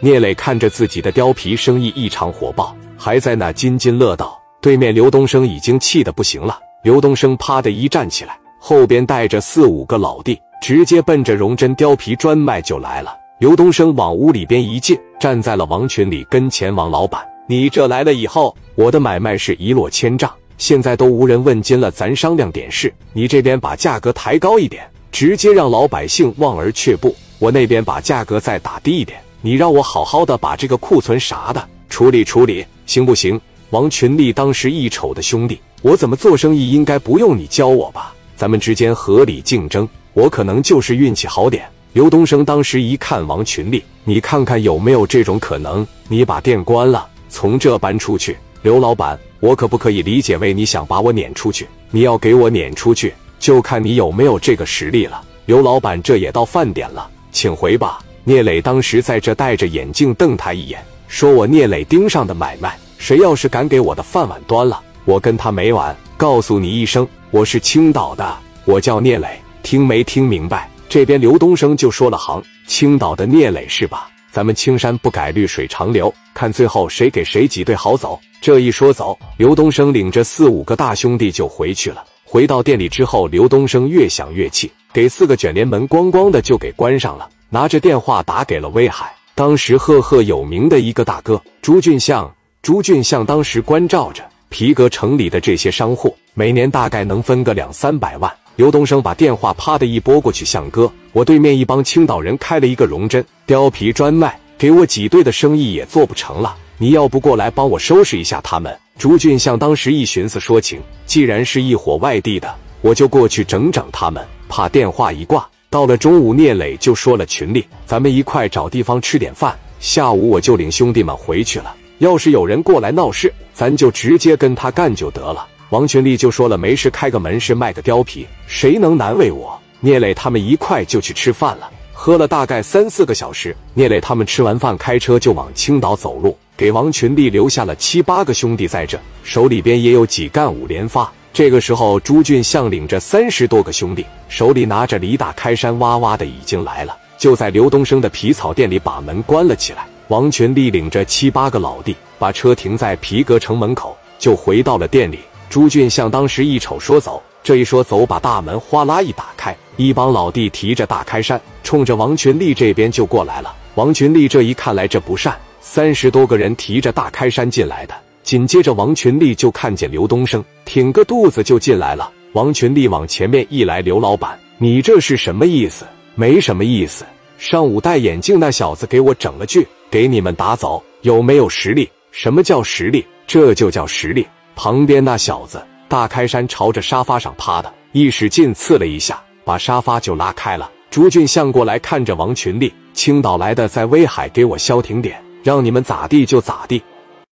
聂磊看着自己的貂皮生意异常火爆，还在那津津乐道。对面刘东升已经气得不行了。刘东升啪的一站起来，后边带着四五个老弟，直接奔着荣臻貂皮专卖就来了。刘东升往屋里边一进，站在了王群里跟前。王老板，你这来了以后，我的买卖是一落千丈，现在都无人问津了。咱商量点事，你这边把价格抬高一点，直接让老百姓望而却步；我那边把价格再打低一点。你让我好好的把这个库存啥的处理处理，行不行？王群力当时一瞅的兄弟，我怎么做生意应该不用你教我吧？咱们之间合理竞争，我可能就是运气好点。刘东升当时一看王群力，你看看有没有这种可能？你把店关了，从这搬出去。刘老板，我可不可以理解为你想把我撵出去？你要给我撵出去，就看你有没有这个实力了。刘老板，这也到饭点了，请回吧。聂磊当时在这戴着眼镜瞪他一眼，说：“我聂磊盯上的买卖，谁要是敢给我的饭碗端了，我跟他没完。告诉你一声，我是青岛的，我叫聂磊，听没听明白？”这边刘东升就说了行：“青岛的聂磊是吧？咱们青山不改，绿水长流，看最后谁给谁挤兑好走。”这一说走，刘东升领着四五个大兄弟就回去了。回到店里之后，刘东升越想越气，给四个卷帘门咣咣的就给关上了。拿着电话打给了威海，当时赫赫有名的一个大哥朱俊相。朱俊相当时关照着皮革城里的这些商户，每年大概能分个两三百万。刘东升把电话啪的一拨过去，相哥，我对面一帮青岛人开了一个荣臻貂皮专卖，给我挤兑的生意也做不成了，你要不过来帮我收拾一下他们？朱俊相当时一寻思说情，既然是一伙外地的，我就过去整整他们。怕电话一挂。到了中午，聂磊就说了：“群里，咱们一块找地方吃点饭。下午我就领兄弟们回去了。要是有人过来闹事，咱就直接跟他干就得了。”王群力就说了：“没事，开个门市，卖个貂皮，谁能难为我？”聂磊他们一块就去吃饭了，喝了大概三四个小时。聂磊他们吃完饭，开车就往青岛走路，给王群力留下了七八个兄弟在这，手里边也有几干五连发。这个时候，朱俊相领着三十多个兄弟，手里拿着李大开山，哇哇的已经来了，就在刘东升的皮草店里把门关了起来。王群力领着七八个老弟，把车停在皮革城门口，就回到了店里。朱俊相当时一瞅，说走。这一说走，把大门哗啦一打开，一帮老弟提着大开山，冲着王群力这边就过来了。王群力这一看来这不善，三十多个人提着大开山进来的。紧接着，王群力就看见刘东升挺个肚子就进来了。王群力往前面一来：“刘老板，你这是什么意思？没什么意思。上午戴眼镜那小子给我整了句，给你们打走，有没有实力？什么叫实力？这就叫实力。旁边那小子大开山朝着沙发上趴的，一使劲刺了一下，把沙发就拉开了。朱俊向过来看着王群力，青岛来的，在威海给我消停点，让你们咋地就咋地。